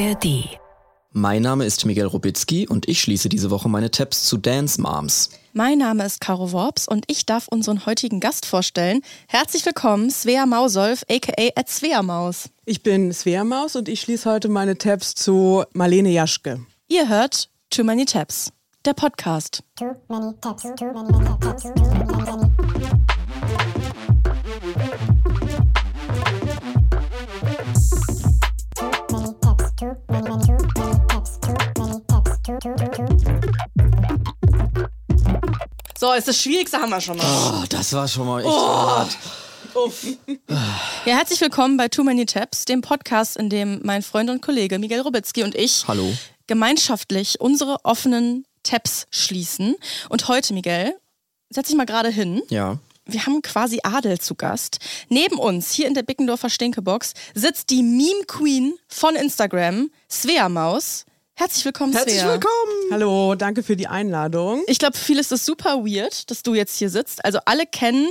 ARD. Mein Name ist Miguel Robitzky und ich schließe diese Woche meine Tabs zu Dance Moms. Mein Name ist Caro Worps und ich darf unseren heutigen Gast vorstellen. Herzlich willkommen, Svea Mausolf, aka Svea Maus. Ich bin Svea Maus und ich schließe heute meine Tabs zu Marlene Jaschke. Ihr hört Too Many Tabs, der Podcast. Too many tabs, too many tabs, too many, many. Too So, ist das Schwierigste haben wir schon mal. Oh, das war schon mal echt hart. Ja, herzlich willkommen bei Too Many Tabs, dem Podcast, in dem mein Freund und Kollege Miguel Robitzky und ich Hallo. gemeinschaftlich unsere offenen Tabs schließen. Und heute, Miguel, setz dich mal gerade hin. Ja. Wir haben quasi Adel zu Gast. Neben uns, hier in der Bickendorfer Stinkebox, sitzt die Meme Queen von Instagram, Svea Maus. Herzlich willkommen, Herzlich Svea. willkommen. Hallo, danke für die Einladung. Ich glaube, für viele ist es super weird, dass du jetzt hier sitzt. Also alle kennen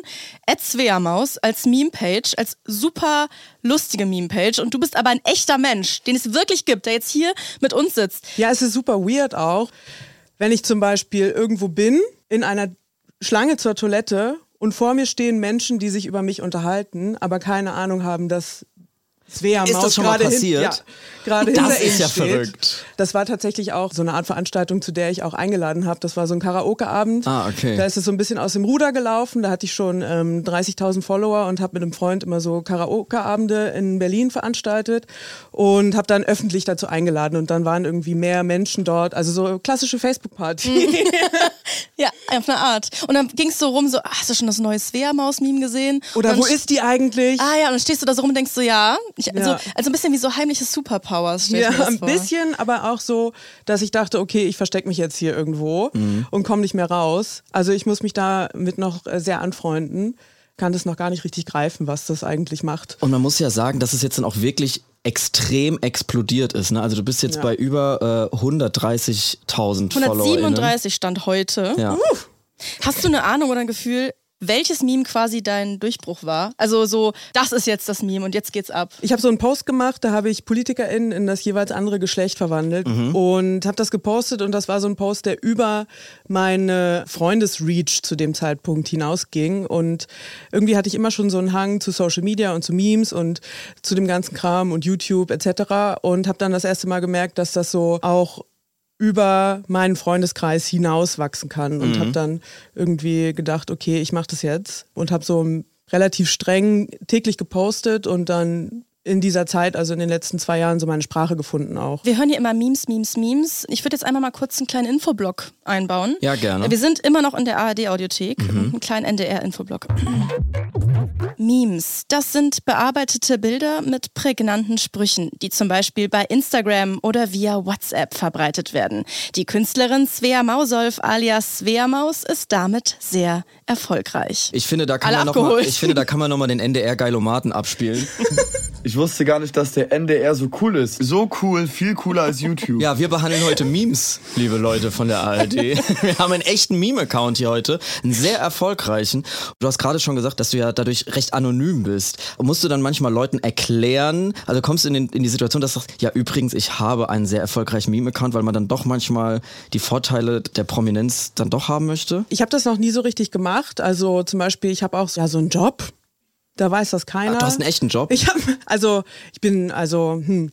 Maus als Meme-Page, als super lustige Meme-Page. Und du bist aber ein echter Mensch, den es wirklich gibt, der jetzt hier mit uns sitzt. Ja, es ist super weird auch, wenn ich zum Beispiel irgendwo bin, in einer Schlange zur Toilette und vor mir stehen Menschen, die sich über mich unterhalten, aber keine Ahnung haben, dass Svea Ist Maus das schon mal gerade hin- passiert? ja, gerade Das ist ja steht. verrückt. Das war tatsächlich auch so eine Art Veranstaltung, zu der ich auch eingeladen habe. Das war so ein Karaoke-Abend. Ah, okay. Da ist es so ein bisschen aus dem Ruder gelaufen. Da hatte ich schon ähm, 30.000 Follower und habe mit einem Freund immer so Karaoke-Abende in Berlin veranstaltet und habe dann öffentlich dazu eingeladen. Und dann waren irgendwie mehr Menschen dort. Also so klassische Facebook-Party. Ja, auf eine Art. Und dann ging es so rum, so, hast du schon das neue Svea-Maus-Meme gesehen? Oder wo ist die eigentlich? Ah ja, und dann stehst du da so rum und denkst so, ja. Ich, Also, Ja. also ein bisschen wie so heimliche Superpowers. Ja, ein vor. bisschen, aber auch so, dass ich dachte, okay, ich verstecke mich jetzt hier irgendwo Mhm. und komme nicht mehr raus. Also ich muss mich damit noch äh, sehr anfreunden. Kann das noch gar nicht richtig greifen, was das eigentlich macht. Und man muss ja sagen, dass es jetzt dann auch wirklich extrem explodiert ist. Ne? Also du bist jetzt Ja. bei über äh, 130.000 Followern. 137 stand heute. Ja. Hast du eine Ahnung oder ein Gefühl, welches Meme quasi dein Durchbruch war? Also so, das ist jetzt das Meme und jetzt geht's ab. Ich habe so einen Post gemacht, da habe ich PolitikerInnen in das jeweils andere Geschlecht verwandelt Mhm. und habe das gepostet und das war so ein Post, der über meine Freundesreach zu dem Zeitpunkt hinausging und irgendwie hatte ich immer schon so einen Hang zu Social Media und zu Memes und zu dem ganzen Kram und YouTube etc. und habe dann das erste Mal gemerkt, dass das so auch über meinen Freundeskreis hinaus wachsen kann und habe dann irgendwie gedacht, okay, ich mache das jetzt und habe so relativ streng täglich gepostet und dann in dieser Zeit, also in den letzten zwei Jahren, so meine Sprache gefunden auch. Wir hören hier immer Memes, Memes, Memes. Ich würde jetzt einmal mal kurz einen kleinen Infoblock einbauen. Ja, gerne. Wir sind immer noch in der ARD-Audiothek. Einen kleinen NDR-Infoblock. Memes, das sind bearbeitete Bilder mit prägnanten Sprüchen, die zum Beispiel bei Instagram oder via WhatsApp verbreitet werden. Die Künstlerin Svea Mausolf alias Svea Maus ist damit sehr erfolgreich. Ich finde, da kann Alle man noch mal, abgeholt. ich finde, da kann man nochmal den NDR-Geilomaten abspielen. Ich wusste gar nicht, dass der NDR so cool ist. So cool, viel cooler als YouTube. Ja, wir behandeln heute Memes, liebe Leute von der ARD. Wir haben einen echten Meme-Account hier heute, einen sehr erfolgreichen. Du hast gerade schon gesagt, dass du ja dadurch recht anonym bist. Und musst du dann manchmal Leuten erklären, also kommst du in, den, in die Situation, dass du sagst, ja übrigens, ich habe einen sehr erfolgreichen Meme-Account, weil man dann doch manchmal die Vorteile der Prominenz dann doch haben möchte? Ich habe das noch nie so richtig gemacht. Also zum Beispiel, ich habe auch ja, so einen Job. Da weiß das keiner. Ah, du hast einen echten Job? Ich habe, also ich bin, also, hm,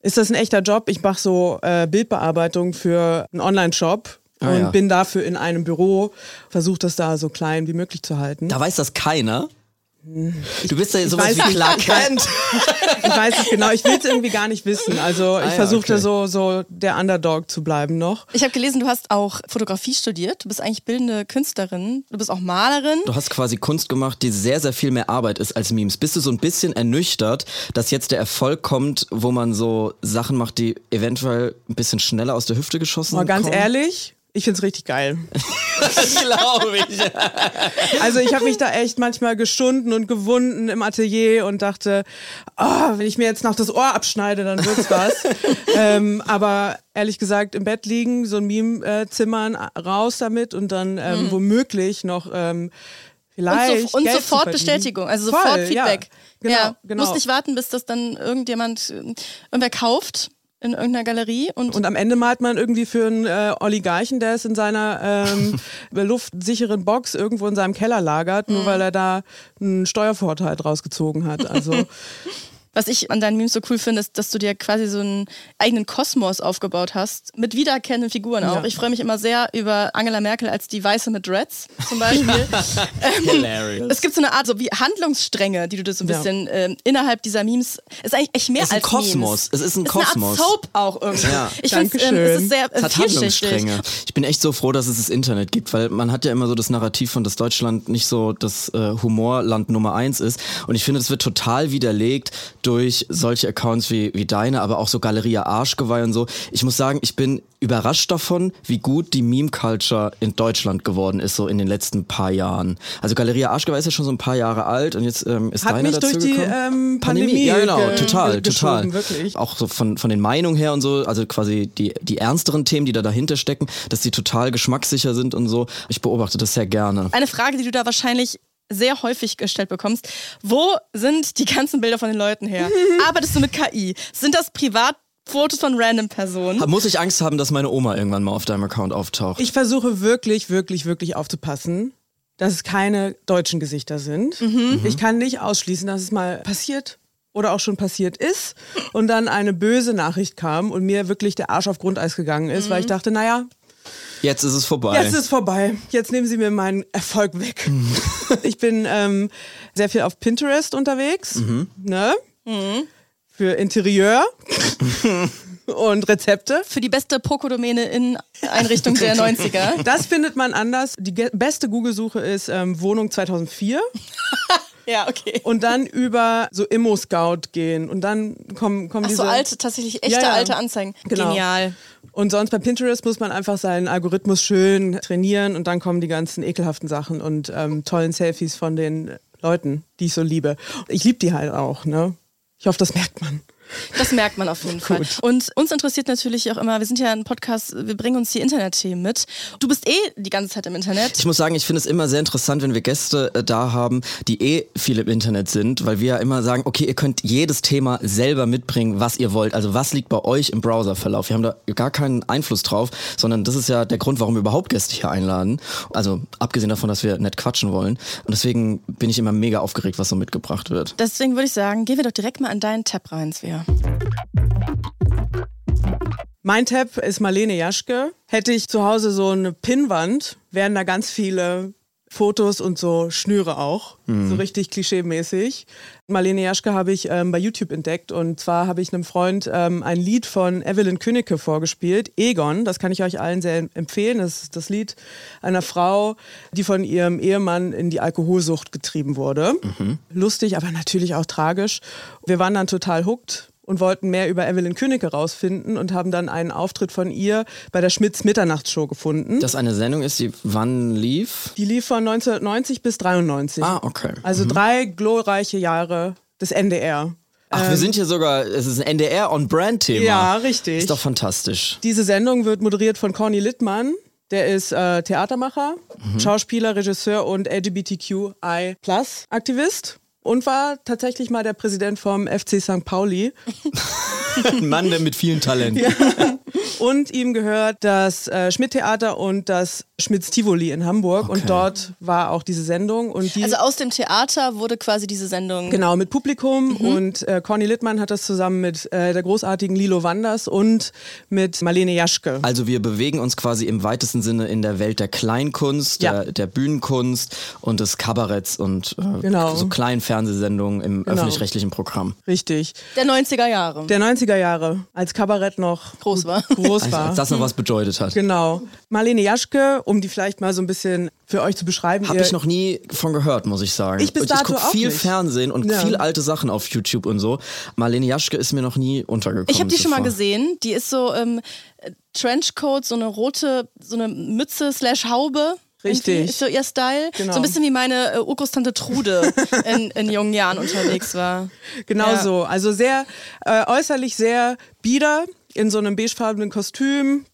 ist das ein echter Job? Ich mache so äh, Bildbearbeitung für einen Online-Shop Ah, und ja. bin dafür in einem Büro, versuche das da so klein wie möglich zu halten. Da weiß das keiner. Du bist ja sowas weiß wie nicht. Clark Kent. Ich weiß es genau, ich will es irgendwie gar nicht wissen. Also ich ja, versuche okay. da so, so der Underdog zu bleiben noch. Ich habe gelesen, du hast auch Fotografie studiert. Du bist eigentlich bildende Künstlerin. Du bist auch Malerin. Du hast quasi Kunst gemacht, die sehr, sehr viel mehr Arbeit ist als Memes. Bist du so ein bisschen ernüchtert, dass jetzt der Erfolg kommt, wo man so Sachen macht, die eventuell ein bisschen schneller aus der Hüfte geschossen Mal ganz kommen? ehrlich, ich find's richtig geil. glaube ich. Also ich habe mich da echt manchmal geschunden und gewunden im Atelier und dachte, oh, wenn ich mir jetzt noch das Ohr abschneide, dann wird's was. ähm, aber ehrlich gesagt, im Bett liegen, so ein Meme äh, zimmern, raus damit und dann ähm, womöglich noch ähm, Und, vielleicht so, und Geld zu sofort. Bestätigung, also Voll, sofort ja. Feedback. Genau, ja, genau. Musst nicht warten, bis das dann irgendjemand, äh, irgendwer kauft. In irgendeiner Galerie und, Und am Ende malt man irgendwie für einen äh, Oligarchen, der es in seiner ähm, luftsicheren Box irgendwo in seinem Keller lagert, Mhm. nur weil er da einen Steuervorteil draus gezogen hat. Also was ich an deinen Memes so cool finde, ist, dass du dir quasi so einen eigenen Kosmos aufgebaut hast, mit wiedererkennenden Figuren auch. Ja. Ich freue mich immer sehr über Angela Merkel als die Weiße mit Dreads zum Beispiel. Hilarious. Es gibt so eine Art so wie Handlungsstränge, die du dir so ein Ja. bisschen ähm, innerhalb dieser Memes. Ist eigentlich echt mehr Es ist ein als Kosmos. Memes. Es ist ein Eine Kosmos. Art Soap auch irgendwie. Ja. Ich finde, ähm, es ist sehr äh, Es hat. Handlungsstränge. Ich bin echt so froh, dass es das Internet gibt, weil man hat ja immer so das Narrativ von, dass Deutschland nicht so das äh, Humorland Nummer eins ist. Und ich finde, das wird total widerlegt durch solche Accounts wie, wie deine, aber auch so Galeria Arschgeweih und so. Ich muss sagen, ich bin überrascht davon, wie gut die Meme-Culture in Deutschland geworden ist, so in den letzten paar Jahren. Also Galeria Arschgeweih ist ja schon so ein paar Jahre alt und jetzt ähm, ist Hat deine mich dazu durch die, gekommen. ähm, Pandemie Ja, genau, ge- total, total. wirklich. Auch so von, von den Meinungen her und so, also quasi die, die ernsteren Themen, die da dahinter stecken, dass die total geschmackssicher sind und so. Ich beobachte das sehr gerne. Eine Frage, die du da wahrscheinlich sehr häufig gestellt bekommst. Wo sind die ganzen Bilder von den Leuten her? Arbeitest du mit KI? Sind das Privatfotos von random Personen? Muss ich Angst haben, dass meine Oma irgendwann mal auf deinem Account auftaucht? ich versuche wirklich, wirklich, wirklich aufzupassen, dass es keine deutschen Gesichter sind. Mhm. Ich kann nicht ausschließen, dass es mal passiert oder auch schon passiert ist und dann eine böse Nachricht kam und mir wirklich der Arsch auf Grundeis gegangen ist, Mhm. weil ich dachte, naja, Jetzt ist es vorbei. Jetzt ist vorbei. Jetzt nehmen Sie mir meinen Erfolg weg. Mhm. ich bin ähm, sehr viel auf Pinterest unterwegs. Mhm. Ne? Für Interieur und Rezepte. Für die beste Pokodomäne in Einrichtung der 90er. Das findet man anders. Die ge- beste Google-Suche ist ähm, Wohnung 2004 Ja, okay. und dann über so Immo-Scout gehen und dann kommen, kommen Ach diese... so alte, tatsächlich echte Ja, ja. alte Anzeigen. Genau. Genial. Und sonst bei Pinterest muss man einfach seinen Algorithmus schön trainieren und dann kommen die ganzen ekelhaften Sachen und ähm, tollen Selfies von den Leuten, die ich so liebe. Ich liebe die halt auch, ne? Ich hoffe, das merkt man. Das merkt man auf jeden Fall. Und uns interessiert natürlich auch immer, wir sind ja ein Podcast, wir bringen uns die Internetthemen mit. Du bist eh die ganze Zeit im Internet. Ich muss sagen, ich finde es immer sehr interessant, wenn wir Gäste äh, da haben, die eh viel im Internet sind, weil wir ja immer sagen, okay, ihr könnt jedes Thema selber mitbringen, was ihr wollt. Also was liegt bei euch im Browserverlauf? Wir haben da gar keinen Einfluss drauf, sondern das ist ja der Grund, warum wir überhaupt Gäste hier einladen. Also abgesehen davon, dass wir nett quatschen wollen. Und deswegen bin ich immer mega aufgeregt, was so mitgebracht wird. Deswegen würde ich sagen, gehen wir doch direkt mal an deinen Tab rein, Svea. Mein Tab ist Marlene Jaschke. Hätte ich zu Hause so eine Pinnwand, wären da ganz viele Fotos und so Schnüre auch. So richtig klischeemäßig. Marlene Jaschke habe ich ähm, bei YouTube entdeckt und zwar habe ich einem Freund ähm, ein Lied von Evelyn Künnecke vorgespielt, Egon. Das kann ich euch allen sehr empfehlen. Das ist das Lied einer Frau, die von ihrem Ehemann in die Alkoholsucht getrieben wurde. Lustig, aber natürlich auch tragisch. Wir waren dann total hooked und wollten mehr über Evelyn Künnecke rausfinden und haben dann einen Auftritt von ihr bei der Schmitz Mitternachtsshow gefunden. Das eine Sendung ist, die wann lief? Die lief von 1990 bis 93. Ah, okay. Also drei glorreiche Jahre des NDR. Ach, wir sind hier sogar, es ist ein NDR-on-Brand-Thema. Ja, richtig. Ist doch fantastisch. Diese Sendung wird moderiert von Corny Littmann. Der ist äh, Theatermacher, Schauspieler, Regisseur und LGBTQI-Aktivist. Und war tatsächlich mal der Präsident vom FC St. Pauli. Ein Mann, der mit vielen Talenten. Und ihm gehört das äh, Schmidt-Theater und das Schmitz-Tivoli in Hamburg. Okay. Und dort war auch diese Sendung. Und die, Also aus dem Theater wurde quasi diese Sendung. Genau, mit Publikum Mhm. und äh, Conny Littmann hat das zusammen mit äh, der großartigen Lilo Wanders und mit Marlene Jaschke. Also wir bewegen uns quasi im weitesten Sinne in der Welt der Kleinkunst, Ja. der, der Bühnenkunst und des Kabaretts und äh, Genau. so kleinen Fernsehsendungen im Genau. öffentlich-rechtlichen Programm. Richtig. Der 90er Jahre. Der 90er Jahre, als Kabarett noch Groß war. Groß Also, war. als das noch was bedeutet hat. Genau. Marlene Jaschke, um die vielleicht mal so ein bisschen für euch zu beschreiben. Habe ich noch nie von gehört, muss ich sagen. Ich bis Und dato guck auch viel nicht. Fernsehen und Ja. viel alte Sachen auf YouTube und so. Marlene Jaschke ist mir noch nie untergekommen. Ich habe die schon mal zuvor. gesehen. Die ist so ähm, Trenchcoat, so eine rote, so eine Mütze slash Haube. Richtig. Ist so ihr Style. Genau. So ein bisschen wie meine äh, Urgroßtante Trude in, in jungen Jahren unterwegs war. Genau Ja. so. Also sehr äh, äußerlich sehr bieder in so einem beigefarbenen Kostüm.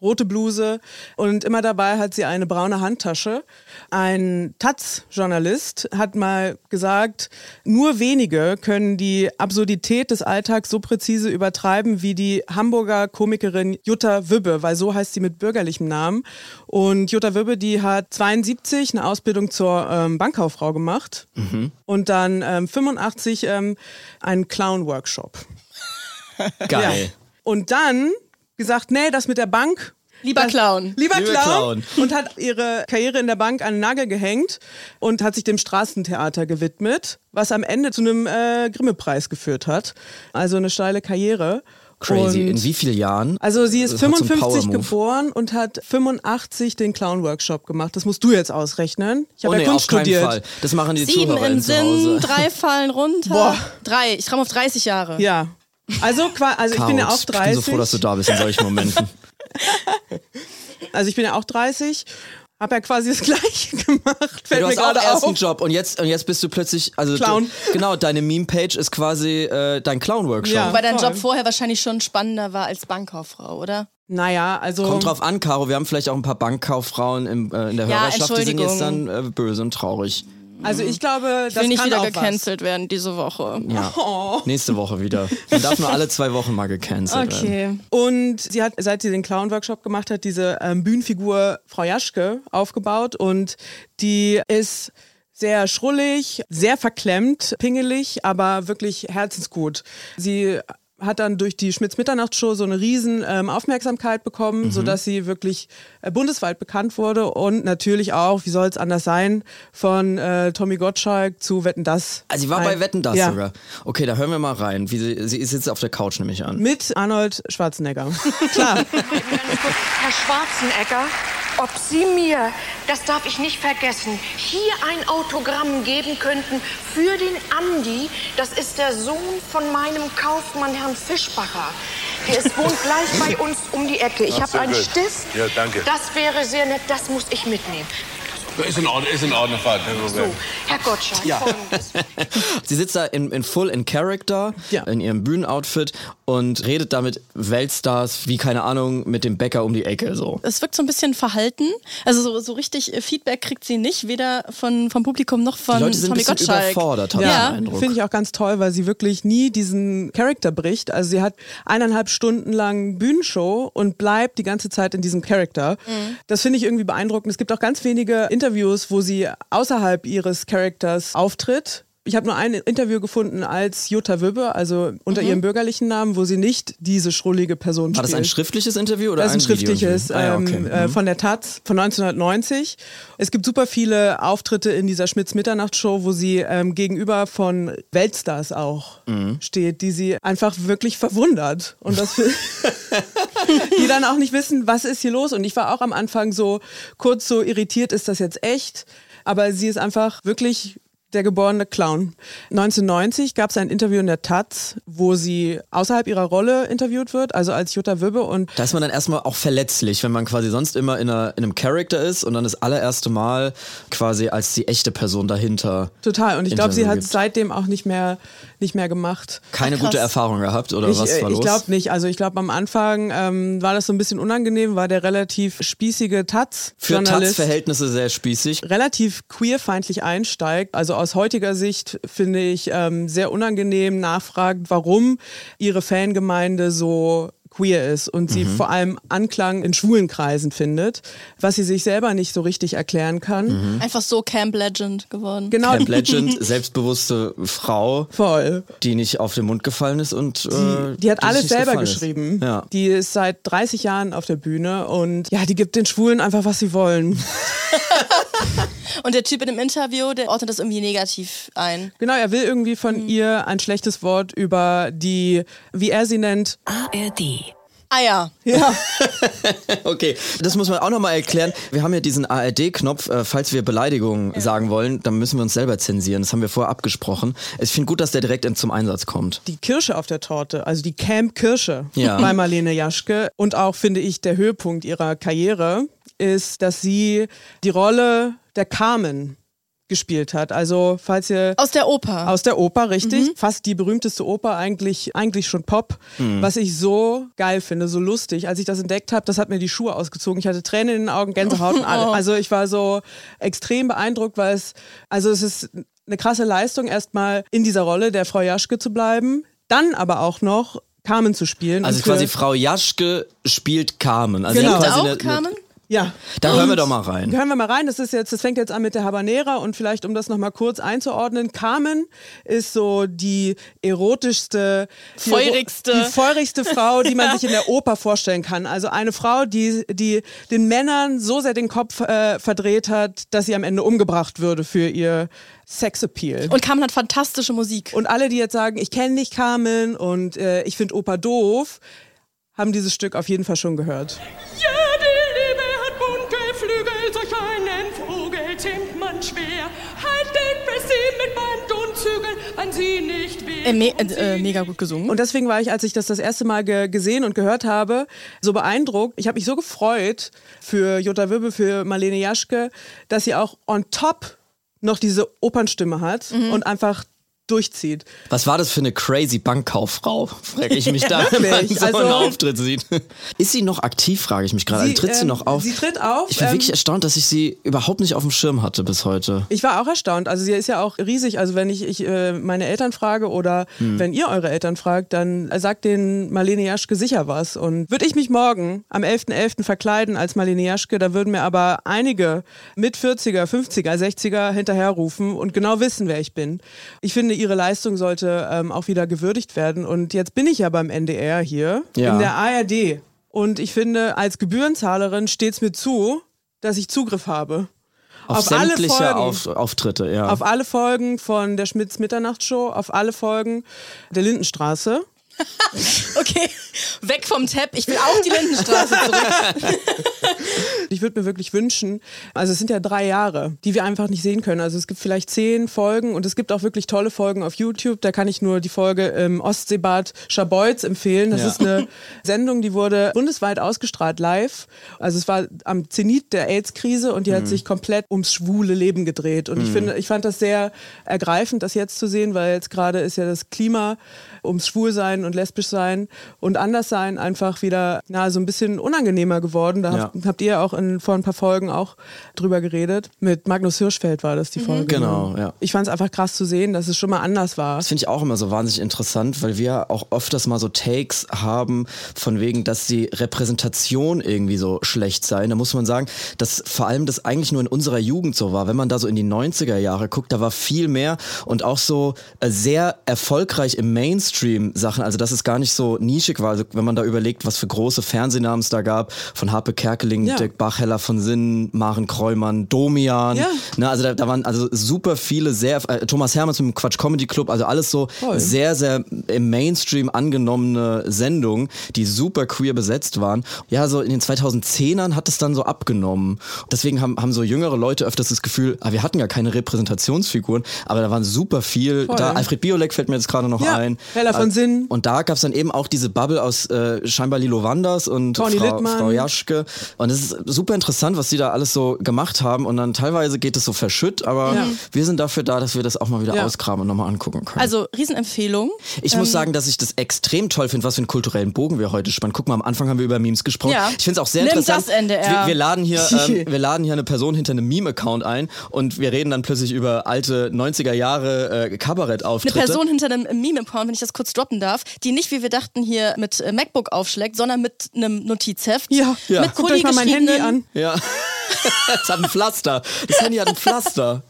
rote Bluse und immer dabei hat sie eine braune Handtasche. Ein Taz-Journalist hat mal gesagt, nur wenige können die Absurdität des Alltags so präzise übertreiben wie die Hamburger Komikerin Jutta Wübbe, weil so heißt sie mit bürgerlichem Namen. Und Jutta Wübbe, die hat 72 eine Ausbildung zur ähm, Bankkauffrau gemacht und dann ähm, 85 ähm, einen Clown-Workshop. Geil. Und dann gesagt, nee, das mit der Bank. Lieber das, Clown. Lieber Lieber Clown. Clown. Und hat ihre Karriere in der Bank an den Nagel gehängt und hat sich dem Straßentheater gewidmet, was am Ende zu einem äh, Grimme-Preis geführt hat. Also eine steile Karriere. Crazy. Und In wie vielen Jahren? also sie ist Das hat so einen 55 Power-Move. geboren und hat 85 den Clown-Workshop gemacht. Das musst du jetzt ausrechnen. Ich Oh habe nee, ja Kunst auf keinen studiert. Fall. Das machen die Sieben im zu Hause. Sinn, drei fallen runter. Boah. Drei. Ich komme auf 30 Jahre. Ja. Also, also ich bin ja auch 30. Ich bin so froh, dass du da bist in solchen Momenten. Also ich bin ja auch 30. Hab ja quasi das Gleiche gemacht. Fällt du mir hast auch gerade erst einen. Job und jetzt, und jetzt bist du plötzlich, also Clown. Du, genau, deine Meme-Page ist quasi äh, dein Clown-Workshop. Ja. Wobei dein Voll. Job vorher wahrscheinlich schon spannender war als Bankkauffrau, oder? Naja, also. Kommt drauf an, Caro, wir haben vielleicht auch ein paar Bankkauffrauen im, äh, in der Ja, Hörerschaft, die sind jetzt dann äh, böse und traurig. Also ich glaube, Ich das will nicht kann wieder gecancelt werden diese Woche. Ja. Oh. Nächste Woche wieder. Man darf nur alle zwei Wochen mal gecancelt werden. Okay. was. Und sie hat, seit sie den Clown-Workshop gemacht hat, diese ähm, Bühnenfigur Frau Jaschke aufgebaut und die ist sehr schrullig, sehr verklemmt, pingelig, aber wirklich herzensgut. Sie hat dann durch die Schmitz-Mitternachtsshow so eine riesen ähm, Aufmerksamkeit bekommen, Mhm. sodass sie wirklich äh, bundesweit bekannt wurde und natürlich auch, wie soll es anders sein, von äh, Tommy Gottschalk zu Wetten Das. Also sie war bei Ein- Wetten das ja. sogar. Okay, da hören wir mal rein. Wie sie, sie ist jetzt auf der Couch nämlich an. Mit Arnold Schwarzenegger. Klar. Herr Schwarzenegger, ob Sie mir, das darf ich nicht vergessen, hier ein Autogramm geben könnten für den Andi. Das ist der Sohn von meinem Kaufmann, Herrn Fischbacher. Der ist, wohnt gleich bei uns um die Ecke. Ich habe einen. Stift. Ja, danke. Das wäre sehr nett, das muss ich mitnehmen. Ist in Ordnung, ist in Ordnung, kein So. Herr Gottschalk, folgendes. Sie sitzt da in, in full in Character, Ja. in ihrem Bühnenoutfit und redet da mit Weltstars, wie keine Ahnung, mit dem Bäcker um die Ecke so. Es wirkt so ein bisschen verhalten. Also so, so richtig Feedback kriegt sie nicht, weder von, vom Publikum noch von Die Leute sind ein Tommy bisschen Gottschalk. überfordert, habe ich Ja. den Eindruck. Finde ich auch ganz toll, weil sie wirklich nie diesen Charakter bricht. Also sie hat eineinhalb Stunden lang Bühnenshow und bleibt die ganze Zeit in diesem Charakter. Das finde ich irgendwie beeindruckend. Es gibt auch ganz wenige Interviews, wo sie außerhalb ihres Charakters auftritt. Ich habe nur ein Interview gefunden als Jutta Wübbe, also unter ihrem bürgerlichen Namen, wo sie nicht diese schrullige Person War spielt. das ein schriftliches Interview oder Das ist ein schriftliches? Ah, ja, okay. ähm, äh, Mhm. von der Taz von 1990. Es gibt super viele Auftritte in dieser Schmitz-Mitternacht-Show, wo sie ähm, gegenüber von Weltstars auch Mhm. steht, die sie einfach wirklich verwundert. Und das die dann auch nicht wissen, was ist hier los. Und ich war auch am Anfang so kurz so irritiert, ist das jetzt echt? Aber sie ist einfach wirklich der geborene Clown. 1990 gab es ein Interview in der Taz, wo sie außerhalb ihrer Rolle interviewt wird, also als Jutta Wübbe und Da ist man dann erstmal auch verletzlich, wenn man quasi sonst immer in, einer, in einem Charakter ist und dann das allererste Mal quasi als die echte Person dahinter. Total. Und ich glaube, sie hat seitdem auch nicht mehr, nicht mehr gemacht. Keine krass. gute Erfahrung gehabt oder ich was äh, war ich los? glaube nicht. Also ich glaube, am Anfang ähm, war das so ein bisschen unangenehm, war der relativ spießige Taz. Für Taz-Verhältnisse sehr spießig. relativ queerfeindlich einsteigt. Also aus heutiger Sicht finde ich ähm, sehr unangenehm nachfragt, warum ihre Fangemeinde so queer ist und sie vor allem Anklang in schwulen Kreisen findet, was sie sich selber nicht so richtig erklären kann. Einfach so Camp Legend geworden. Genau, Camp Legend, selbstbewusste Frau, voll. die nicht auf den Mund gefallen ist und äh, Die, die hat es alles selber geschrieben. Ja. Die ist seit 30 Jahren auf der Bühne und ja, die gibt den Schwulen einfach, was sie wollen. Und der Typ in dem Interview, der ordnet das irgendwie negativ ein. Genau, er will irgendwie von Mhm. ihr ein schlechtes Wort über die, wie er sie nennt, ARD. Ah ja. ja, Okay, das muss man auch nochmal erklären. Wir haben ja diesen ARD-Knopf, äh, falls wir Beleidigungen sagen wollen, dann müssen wir uns selber zensieren. Das haben wir vorher abgesprochen. Ich finde gut, dass der direkt in- zum Einsatz kommt. die Kirsche auf der Torte, also die Camp Kirsche Ja. bei Marlene Jaschke und auch, finde ich, der Höhepunkt ihrer Karriere ist, dass sie die Rolle der Carmen gespielt hat. Also falls ihr Aus der Oper. aus der Oper, richtig. Fast die berühmteste Oper, eigentlich, eigentlich schon Pop. Was ich so geil finde, so lustig. Als ich das entdeckt habe, das hat mir die Schuhe ausgezogen. Ich hatte Tränen in den Augen, Gänsehaut und alles. Also ich war so extrem beeindruckt, weil es, also es ist eine krasse Leistung, erstmal in dieser Rolle der Frau Jaschke zu bleiben, dann aber auch noch Carmen zu spielen. Also quasi Frau Jaschke spielt Carmen. Also Genau. auch eine- Carmen? Ja. Da hören wir doch mal rein. Hören wir mal rein. Das ist jetzt, das fängt jetzt an mit der Habanera und vielleicht, um das nochmal kurz einzuordnen, Carmen ist so die erotischste, die Feurigste. die feurigste Frau, die man sich in der Oper vorstellen kann. Also eine Frau, die, die den Männern so sehr den Kopf äh, verdreht hat, dass sie am Ende umgebracht würde für ihr Sexappeal. Und Carmen hat fantastische Musik. Und alle, die jetzt sagen, ich kenne nicht Carmen und äh, ich finde Oper doof, haben dieses Stück auf jeden Fall schon gehört. Ja, me und äh, sie mega gut gesungen. Und deswegen war ich, als ich das das erste Mal ge gesehen und gehört habe, so beeindruckt. Ich habe mich so gefreut für Jutta Wirbel, für Marlene Jaschke, dass sie auch on top noch diese Opernstimme hat und einfach durchzieht. Was war das für eine crazy Bankkauffrau? Frage ich mich da, wenn man so einen also- Auftritt sieht. Ist sie noch aktiv, frage ich mich gerade. Also tritt sie ähm, noch auf? Sie tritt auf. ich bin ähm, wirklich erstaunt, dass ich sie überhaupt nicht auf dem Schirm hatte bis heute. Ich war auch erstaunt. Also sie ist ja auch riesig. Also wenn ich, ich äh, meine Eltern frage oder Hm. wenn ihr eure Eltern fragt, dann sagt den Marlene Jaschke sicher was. Und würde ich mich morgen am 11.11. verkleiden als Marlene Jaschke, da würden mir aber einige mit 40er, 50er, 60er hinterherrufen und genau wissen, wer ich bin. Ich finde, ihre Leistung sollte ähm, auch wieder gewürdigt werden. Und jetzt bin ich ja beim NDR hier Ja. in der ARD. Und ich finde, als Gebührenzahlerin steht es mir zu, dass ich Zugriff habe. Auf, alle sämtliche Folgen. auf, Auftritte, ja. Auf alle Folgen von der Schmitz Mitternachtsshow, auf alle Folgen der Lindenstraße. Okay, weg vom Tepp. Ich will auch die Lindenstraße zurück. Ich würde mir wirklich wünschen, also es sind ja drei Jahre, die wir einfach nicht sehen können. Also es gibt vielleicht zehn Folgen und es gibt auch wirklich tolle Folgen auf YouTube. Da kann ich nur die Folge im Ostseebad Schabeutz empfehlen. Das Ja. ist eine Sendung, die wurde bundesweit ausgestrahlt live. Also es war am Zenit der AIDS-Krise und die hat sich komplett ums schwule Leben gedreht. Und ich finde, ich fand das sehr ergreifend, das jetzt zu sehen, weil jetzt gerade ist ja das Klima ums Schwulsein und Lesbischsein und Anderssein einfach wieder na, so ein bisschen unangenehmer geworden. Da habt, Ja. habt ihr auch in, vor ein paar Folgen auch drüber geredet. Mit Magnus Hirschfeld war das die Folge. Genau, ja. Ich fand es einfach krass zu sehen, dass es schon mal anders war. Das finde ich auch immer so wahnsinnig interessant, weil wir auch öfters mal so Takes haben, von wegen, dass die Repräsentation irgendwie so schlecht sei. Da muss man sagen, dass vor allem das eigentlich nur in unserer Jugend so war. Wenn man da so in die 90er Jahre guckt, da war viel mehr und auch so äh, sehr erfolgreich im Mainstream Sachen. Also, dass es gar nicht so nischig war. Also, wenn man da überlegt, was für große Fernsehnamen es da gab, von Harpe Kerkeling, Ja. Dirk Bach, Hella von Sinnen, Maren Kreumann, Domian. Ja. Ne, also da, da waren also super viele sehr äh, Thomas Hermanns mit dem Quatsch Comedy Club, also alles so Voll. sehr sehr im Mainstream angenommene Sendungen, die super queer besetzt waren. Ja, so in den 2010ern hat es dann so abgenommen. Deswegen haben, haben so jüngere Leute öfters das Gefühl, ah, wir hatten ja keine Repräsentationsfiguren, aber da waren super viel. Voll. Da Alfred Biolek fällt mir jetzt gerade noch Ja, ein. Hella von Äh, Sinn. Und da gab es dann eben auch diese Bubble aus äh, scheinbar Lilo Wanders und Frau, Littmann. Frau Jaschke. Und es ist super interessant, was die da alles so gemacht haben. Und dann teilweise geht es so verschütt, aber Ja. wir sind dafür da, dass wir das auch mal wieder Ja. ausgraben und nochmal angucken können. Also Riesenempfehlung. ich Ähm, muss sagen, dass ich das extrem toll finde, was für einen kulturellen Bogen wir heute spannen. Guck mal, am Anfang haben wir über Memes gesprochen. Ja. Ich finde es auch sehr Nimm interessant. das NDR. Wir, wir, laden hier, ähm, wir laden hier eine Person hinter einem Meme-Account ein und wir reden dann plötzlich über alte 90er Jahre äh, Kabarettauftritte. Eine Person hinter einem Meme-Account, wenn ich das kurz droppen darf, die nicht, wie wir dachten, hier mit äh, MacBook aufschlägt, sondern mit einem Notizheft. Ja, Ja. Mit Guckt euch mal mein Handy an. Ja. Es hat ein Pflaster. Das Handy hat ein Pflaster.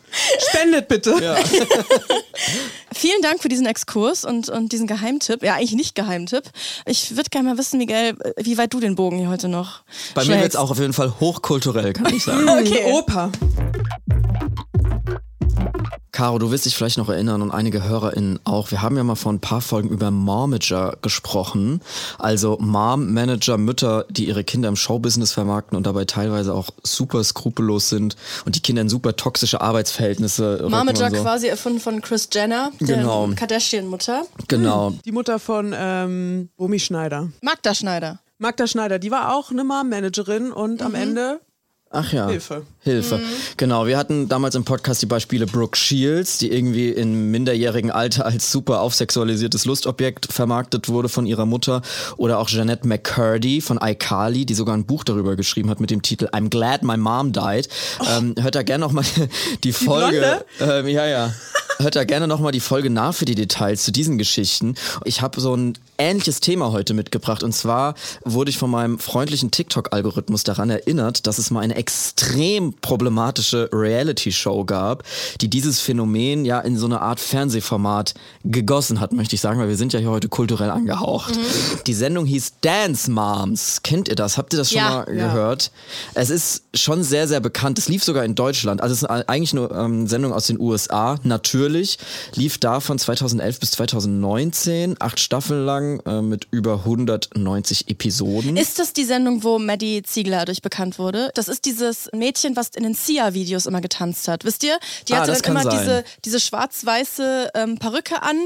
Spendet bitte. Ja. Vielen Dank für diesen Exkurs und, und diesen Geheimtipp. Ja, eigentlich nicht Geheimtipp. Ich würde gerne mal wissen, Miguel, wie weit du den Bogen hier heute noch Bei mir schlägst. wird es auch auf jeden Fall hochkulturell, kann ich sagen. Okay. Oper. Caro, du wirst dich vielleicht noch erinnern und einige HörerInnen auch. Wir haben ja mal vor ein paar Folgen über Momager gesprochen. Also Mom-Manager, Mütter, die ihre Kinder im Showbusiness vermarkten und dabei teilweise auch super skrupellos sind und die Kinder in super toxische Arbeitsverhältnisse und so. quasi erfunden von Chris Jenner, der Genau. Kardashian-Mutter. Genau. Die Mutter von ähm, Romy Schneider. Magda Schneider. Magda Schneider, die war auch eine Mom-Managerin und Mhm. am Ende Ach ja. Hilfe. Hilfe. Genau, wir hatten damals im Podcast die Beispiele Brooke Shields, die irgendwie im minderjährigen Alter als super aufsexualisiertes Lustobjekt vermarktet wurde von ihrer Mutter. Oder auch Jeanette McCurdy von iCarly, die sogar ein Buch darüber geschrieben hat mit dem Titel I'm Glad My Mom Died. Ähm, hört da gerne nochmal die Folge. Ähm, ja, ja. Hört da gerne nochmal die Folge nach für die Details zu diesen Geschichten. Ich habe so ein ähnliches Thema heute mitgebracht. Und zwar wurde ich von meinem freundlichen TikTok-Algorithmus daran erinnert, dass es mal eine extrem problematische Reality-Show gab, die dieses Phänomen ja in so eine Art Fernsehformat gegossen hat, möchte ich sagen, weil wir sind ja hier heute kulturell angehaucht. Die Sendung hieß Dance Moms. Kennt ihr das? Habt ihr das schon Ja. mal gehört? Es ist schon sehr, sehr bekannt. Es lief sogar in Deutschland. Also es ist eigentlich eine ähm, Sendung aus den USA, natürlich. Lief da von 2011 bis 2019, acht Staffeln lang äh, mit über 190 Episoden. Ist das die Sendung, wo Maddie Ziegler durch bekannt wurde? Das ist dieses Mädchen, was in den Sia-Videos immer getanzt hat. Wisst ihr? Die Ah, hatte das dann immer sein. diese, diese schwarz-weiße ähm, Perücke an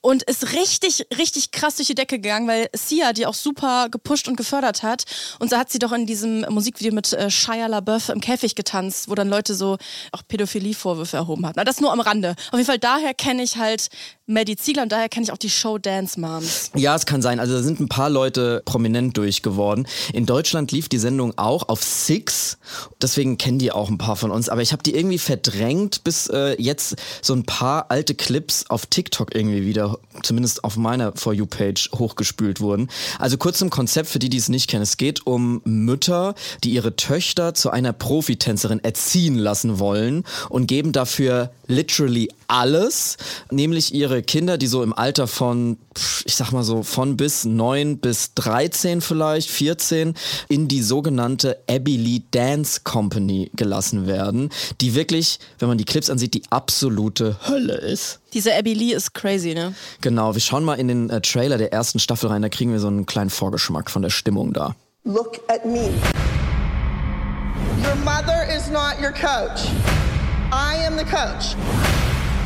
und ist richtig, richtig krass durch die Decke gegangen, weil Sia die auch super gepusht und gefördert hat. Und so hat sie doch in diesem Musikvideo mit äh, Shia LaBeouf im Käfig getanzt, wo dann Leute so auch Pädophilie-Vorwürfe erhoben hatten. Aber das nur am Rande. Auf jeden Fall daher kenne ich halt Maddie Ziegler und daher kenne ich auch die Show Dance Moms. Ja, es kann sein. Also da sind ein paar Leute prominent durchgeworden. In Deutschland lief die Sendung auch auf Six. Deswegen kennen die auch ein paar von uns. Aber ich habe die irgendwie verdrängt, bis äh, jetzt so ein paar alte Clips auf TikTok irgendwie wieder, zumindest auf meiner For You-Page, hochgespült wurden. Also kurz zum Konzept für die, die es nicht kennen. Es geht um Mütter, die ihre Töchter zu einer Profitänzerin erziehen lassen wollen und geben dafür literally alles, nämlich ihre Kinder, die so im Alter von, ich sag mal so, von bis 9 bis 13 vielleicht, 14, in die sogenannte Abbey Lee Dance Company gelassen werden, die wirklich, wenn man die Clips ansieht, die absolute Hölle ist. Diese Abby Lee ist crazy, ne? Genau, wir schauen mal in den äh, Trailer der ersten Staffel rein, da kriegen wir so einen kleinen Vorgeschmack von der Stimmung da. Look at me. Your mother is not your coach. I am the coach.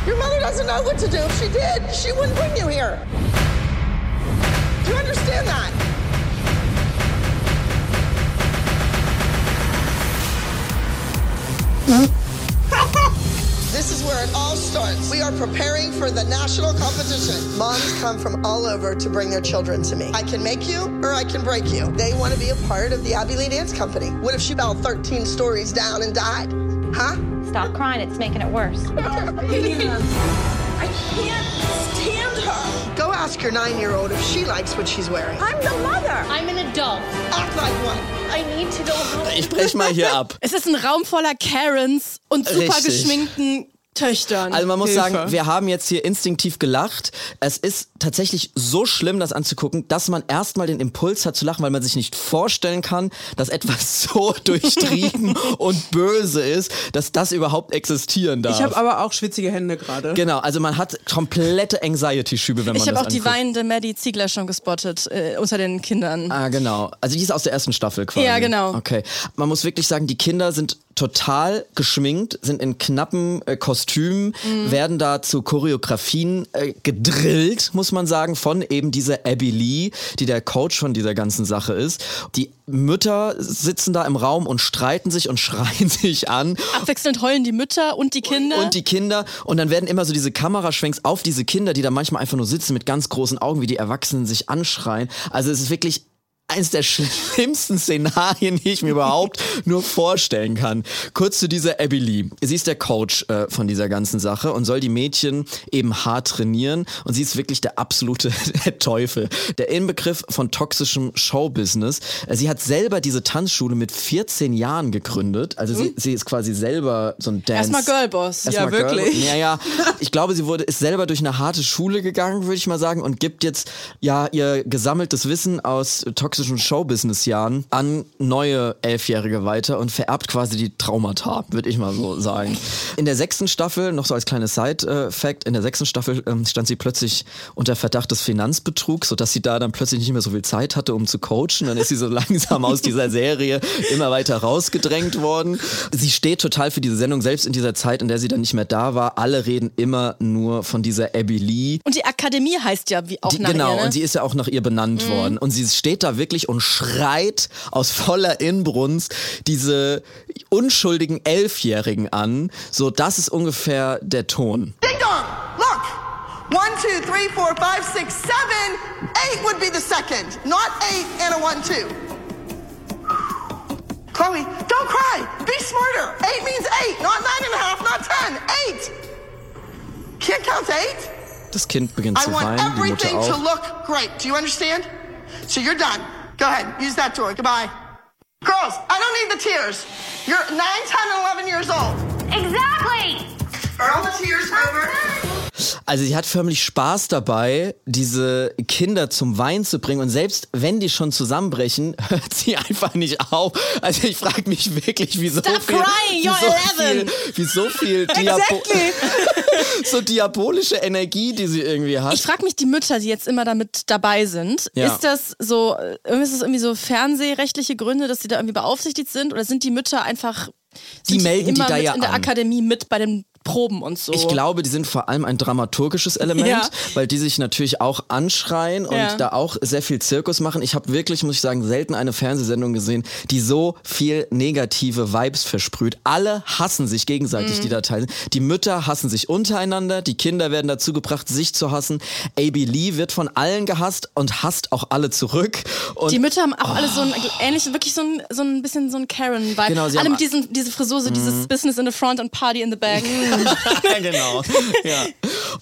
Your mother doesn't know what to do. If she did, she wouldn't bring you here. Do you understand that? This is where it all starts. We are preparing for the national competition. Moms come from all over to bring their children to me. I can make you or I can break you. They want to be a part of the Abbey Lee Dance Company. What if she fell 13 stories down and died? Huh? Stop crying, it's making it worse. I can't stand her. Go ask your nine year old if she likes what she's wearing. I'm the mother. I'm an adult. Act like one. I need to go home. Ich brech mal hier ab. Es ist ein Raum voller Karens und super Richtig. geschminkten Töchtern. Also man muss Hilfe. sagen, wir haben jetzt hier instinktiv gelacht. Es ist tatsächlich so schlimm, das anzugucken, dass man erstmal den Impuls hat zu lachen, weil man sich nicht vorstellen kann, dass etwas so durchtrieben und böse ist, dass das überhaupt existieren darf. Ich habe aber auch schwitzige Hände gerade. Genau, also man hat komplette Anxiety-Schübe, wenn man ich habe das auch die anguckt. weinende Maddie Ziegler schon gespottet äh, unter den Kindern. Ah, genau. Also die ist aus der ersten Staffel quasi. Ja, genau. Okay. Man muss wirklich sagen, die Kinder sind total geschminkt, sind in knappen äh, Kostümen, Mhm. werden da zu Choreografien äh, gedrillt, muss man sagen, von eben dieser Abby Lee, die der Coach von dieser ganzen Sache ist. Die Mütter sitzen da im Raum und streiten sich und schreien sich an. Abwechselnd heulen die Mütter und die Kinder. Und die Kinder. Und dann werden immer so diese Kameraschwenks auf diese Kinder, die da manchmal einfach nur sitzen mit ganz großen Augen, wie die Erwachsenen sich anschreien. Also es ist wirklich eines der schlimmsten Szenarien, die ich mir überhaupt nur vorstellen kann. Kurz zu dieser Abby Lee. Sie ist der Coach äh, von dieser ganzen Sache und soll die Mädchen eben hart trainieren. Und sie ist wirklich der absolute der Teufel. Der Inbegriff von toxischem Showbusiness. Sie hat selber diese Tanzschule mit 14 Jahren gegründet. Also sie, sie ist quasi selber so ein Dance... Erstmal Girlboss. Erstmal Ja, wirklich. Girl- Ja, ja. Ich glaube, sie wurde, ist selber durch eine harte Schule gegangen, würde ich mal sagen, und gibt jetzt ja ihr gesammeltes Wissen aus toxischen Showbusiness-Jahren an neue Elfjährige weiter und vererbt quasi die Traumata, würde ich mal so sagen. In der sechsten Staffel, noch so als kleines Side-Fact, in der sechsten Staffel ähm, stand sie plötzlich unter Verdacht des Finanzbetrugs, sodass sie da dann plötzlich nicht mehr so viel Zeit hatte, um zu coachen. Dann ist sie so langsam aus dieser Serie immer weiter rausgedrängt worden. Sie steht total für diese Sendung, selbst in dieser Zeit, in der sie dann nicht mehr da war. Alle reden immer nur von dieser Abby Lee. Und die Akademie heißt ja wie auch Die, nach genau, ihr, ne? und sie ist ja auch nach ihr benannt worden. Und sie steht da wirklich wirklich und schreit aus voller Inbrunst diese unschuldigen Elfjährigen an. So, das ist ungefähr der Ton. Ding dong! Look! One, two, three, four, five, six, seven. Eight would be the second, not eight and a one, two. Chloe, don't cry. Be smarter. Eight means eight, not nine and a half, not ten. Eight. Can't count eight? Das Kind beginnt I zu want weinen, die Mutter everything to auch. look great. Do you understand? So you're done. Go ahead. Use that door. Goodbye. Girls, I don't need the tears. You're 9, 10, and 11 years old. Exactly! Are all the tears over? Also sie hat förmlich Spaß dabei, diese Kinder zum Weinen zu bringen und selbst wenn die schon zusammenbrechen, hört sie einfach nicht auf. Also ich frage mich wirklich, wie so Stop viel, crying, wie you're so 11. viel, wie so viel Diabo Exactly. so diabolische Energie, die sie irgendwie hat. Ich frage mich die Mütter, die jetzt immer damit dabei sind, Ja. ist das so, äh, ist das irgendwie so fernsehrechtliche Gründe, dass sie da irgendwie beaufsichtigt sind oder sind die Mütter einfach Die melden die da ja in der an. Akademie mit bei den Proben und so? Ich glaube, die sind vor allem ein dramaturgisches Element, Ja. weil die sich natürlich auch anschreien und Ja. da auch sehr viel Zirkus machen. Ich habe wirklich, muss ich sagen, selten eine Fernsehsendung gesehen, die so viel negative Vibes versprüht. Alle hassen sich gegenseitig, Mhm. die da teilnehmen. Die Mütter hassen sich untereinander, die Kinder werden dazu gebracht, sich zu hassen. A.B. Lee wird von allen gehasst und hasst auch alle zurück. Und die Mütter haben auch alle so ein ähnlichen, wirklich so ein, so ein bisschen so ein Karen-Vibe. Genau, sie alle haben- mit diesen, diese Frisur, so dieses Business in the front and Party in the back. genau. Ja.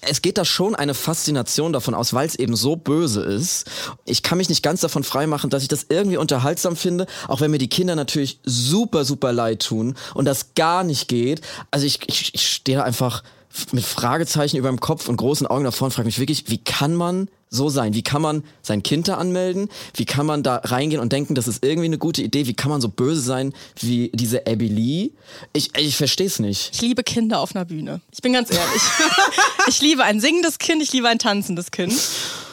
Es geht da schon eine Faszination davon aus, weil es eben so böse ist. Ich kann mich nicht ganz davon freimachen, dass ich das irgendwie unterhaltsam finde, auch wenn mir die Kinder natürlich super, super leid tun und das gar nicht geht. Also ich, ich, ich stehe da einfach mit Fragezeichen über dem Kopf und großen Augen davor und frage mich wirklich, wie kann man so sein? Wie kann man sein Kind da anmelden? Wie kann man da reingehen und denken, das ist irgendwie eine gute Idee? Wie kann man so böse sein wie diese Abby Lee? Ich, ich verstehe es nicht. Ich liebe Kinder auf einer Bühne. Ich bin ganz ehrlich. ich liebe ein singendes Kind, ich liebe ein tanzendes Kind.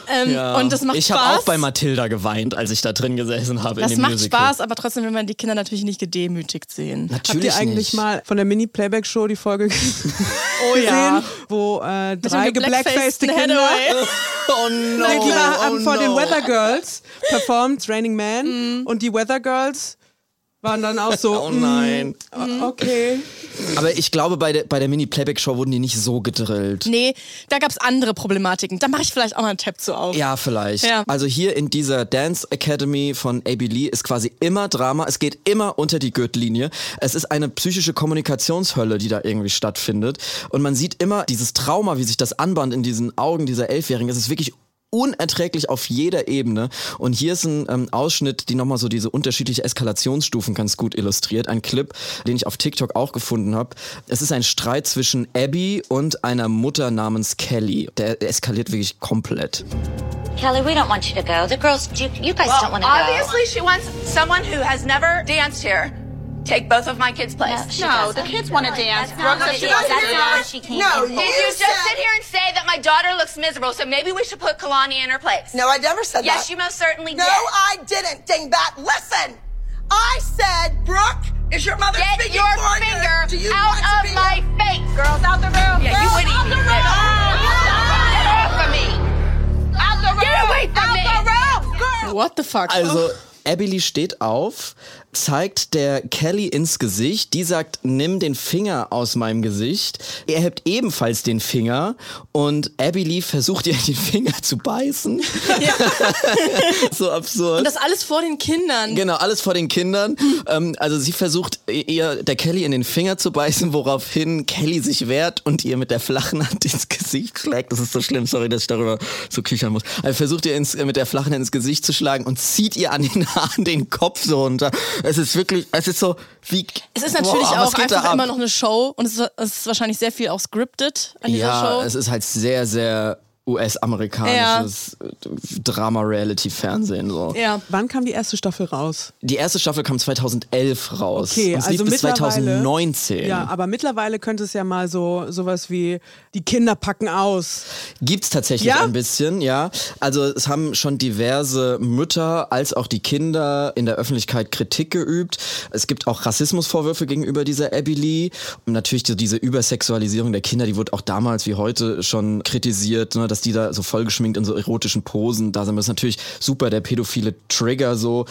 Ähm, Und das macht ich Spaß. habe auch bei Mathilda geweint, als ich da drin gesessen habe. in das dem macht Musical. Spaß, aber trotzdem will man die Kinder natürlich nicht gedemütigt sehen. Habt Natürlich ihr eigentlich nicht. mal von der Mini-Playback-Show die Folge Oh ja. gesehen, wo äh, drei geblackfaced Kinder Hathaway. Oh no. die haben oh vor den no. Weather Girls performt, Raining Man. Mhm. Und die Weather Girls waren dann auch so, Oh nein. mm, okay. Aber ich glaube, bei der, bei der Mini-Playback-Show wurden die nicht so gedrillt. Nee, da gab's andere Problematiken. Da mache ich vielleicht auch mal einen Tab zu auf. Ja, vielleicht. Ja. Also hier in dieser Dance Academy von A.B. Lee ist quasi immer Drama. Es geht immer unter die Gürtellinie. Es ist eine psychische Kommunikationshölle, die da irgendwie stattfindet. Und man sieht immer dieses Trauma, wie sich das anbahnt in diesen Augen dieser Elfjährigen. Es ist wirklich unerträglich auf jeder Ebene. Und hier ist ein ähm, Ausschnitt, die nochmal so diese unterschiedliche Eskalationsstufen ganz gut illustriert. Ein Clip, den ich auf TikTok auch gefunden habe. Es ist ein Streit zwischen Abby und einer Mutter namens Kelly. Der eskaliert wirklich komplett. Kelly, we don't want you to go. The girls, you, you guys don't want to go. obviously she wants someone who has never danced here. Take both of my kids' place. No, no the kids want to dance. That's not Brooke she she wants to That's do not that. she came No, you. Did you just said- sit here and say that my daughter looks miserable, so maybe we should put Kalani in her place? No, I never said Yes, that. Yes, you most certainly No, did. No, I didn't, dingbat. Listen, I said, Brooke, is your mother Get speaking your for finger Do you out want of be my face. Girls, out the room. Yeah, you Girls, would out eat the me. room. Get off of me. Out the room. Get away from out me. the room? Girl. What the fuck? Also, Abby Lee steht auf, zeigt der Kelly ins Gesicht, die sagt, nimm den Finger aus meinem Gesicht. Er hebt ebenfalls den Finger und Abby Lee versucht ihr den Finger zu beißen. so absurd. Und das alles vor den Kindern. Genau, alles vor den Kindern. Ähm, also sie versucht ihr der Kelly in den Finger zu beißen, woraufhin Kelly sich wehrt und ihr mit der flachen Hand ins Gesicht schlägt. Das ist so schlimm, sorry, dass ich darüber so kichern muss. Also versucht ihr ins, mit der flachen Hand ins Gesicht zu schlagen und zieht ihr an den Haaren den Kopf so runter. Es ist wirklich, es ist so wie. Es ist natürlich Boah, auch einfach immer noch eine Show und es ist, es ist wahrscheinlich sehr viel auch scripted an dieser Ja, Show. es ist halt sehr, sehr US-amerikanisches Drama-Reality-Fernsehen so. ja. Wann kam die erste Staffel raus? Die erste Staffel kam 2011 raus. Okay, und es also lief bis mittlerweile- 2019. Ja, aber mittlerweile könnte es ja mal so sowas wie die Kinder packen aus. Gibt's tatsächlich Ja? ein bisschen, ja. Also es haben schon diverse Mütter als auch die Kinder in der Öffentlichkeit Kritik geübt. Es gibt auch Rassismusvorwürfe gegenüber dieser Abby Lee. Und natürlich so diese Übersexualisierung der Kinder, die wurde auch damals wie heute schon kritisiert, ne, dass die da so vollgeschminkt in so erotischen Posen da sind. Das ist natürlich super, der pädophile Trigger so.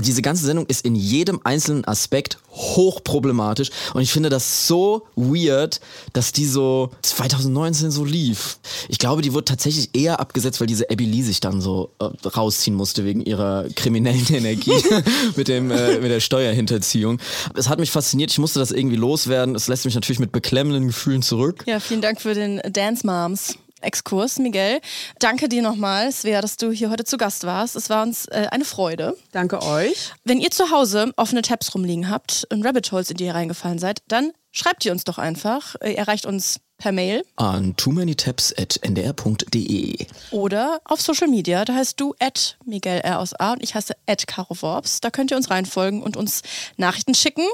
Diese ganze Sendung ist in jedem einzelnen Aspekt hochproblematisch und ich finde das so weird, dass die so 2019 so lief. Ich glaube, die wurde tatsächlich eher abgesetzt, weil diese Abby Lee sich dann so äh, rausziehen musste wegen ihrer kriminellen Energie mit dem äh, mit der Steuerhinterziehung. Es hat mich fasziniert, ich musste das irgendwie loswerden. Es lässt mich natürlich mit beklemmenden Gefühlen zurück. Ja, vielen Dank für den Dance Moms. Exkurs, Miguel. Danke dir nochmal, Svea, dass du hier heute zu Gast warst. Es war uns äh, eine Freude. Danke euch. Wenn ihr zu Hause offene Tabs rumliegen habt und Rabbit Holes, in die ihr reingefallen seid, dann schreibt ihr uns doch einfach. Ihr erreicht uns per Mail An too many tabs at ndr.de. oder auf Social Media. Da heißt du at Miguel R aus A und ich heiße at Caro Worps. Da könnt ihr uns reinfolgen und uns Nachrichten schicken.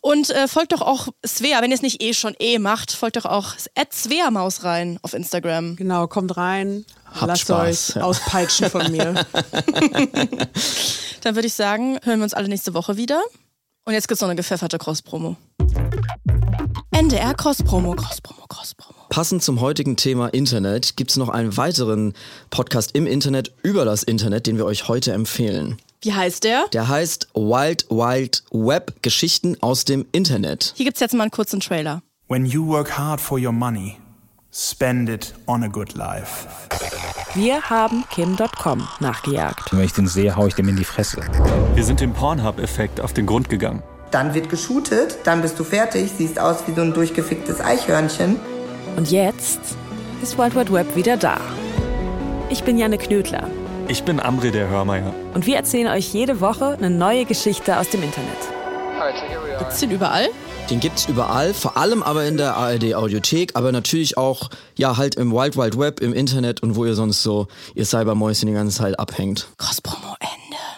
Und äh, folgt doch auch Svea, wenn ihr es nicht eh schon eh macht, folgt doch auch at Svea Maus rein auf Instagram. Genau, kommt rein. Habt Lasst Spaß, euch ja. auspeitschen von mir. Dann würde ich sagen, hören wir uns alle nächste Woche wieder. Und jetzt gibt's noch eine gepfefferte Cross-Promo. NDR Cross-Promo, Cross-Promo, Cross-Promo. Passend zum heutigen Thema Internet gibt es noch einen weiteren Podcast im Internet über das Internet, den wir euch heute empfehlen. Wie heißt der? Der heißt Wild Wild Web Geschichten aus dem Internet. Hier gibt's jetzt mal einen kurzen Trailer. When you work hard for your money, spend it on a good life. Wir haben Kim.com nachgejagt. Wenn ich den sehe, hau ich dem in die Fresse. Wir sind dem Pornhub-Effekt auf den Grund gegangen. Dann wird geshootet, dann bist du fertig, siehst aus wie so ein durchgeficktes Eichhörnchen. Und jetzt ist World Wide Web wieder da. Ich bin Janne Knödler Ich bin Amri der Hörmeier. und wir erzählen euch jede Woche eine neue Geschichte aus dem Internet. Gibt's den überall? Den gibt's überall, vor allem aber in der ARD Audiothek, aber natürlich auch ja halt im Wild Wild Web, im Internet und wo ihr sonst so ihr Cybermäuschen die ganze Zeit abhängt. Too many tabs,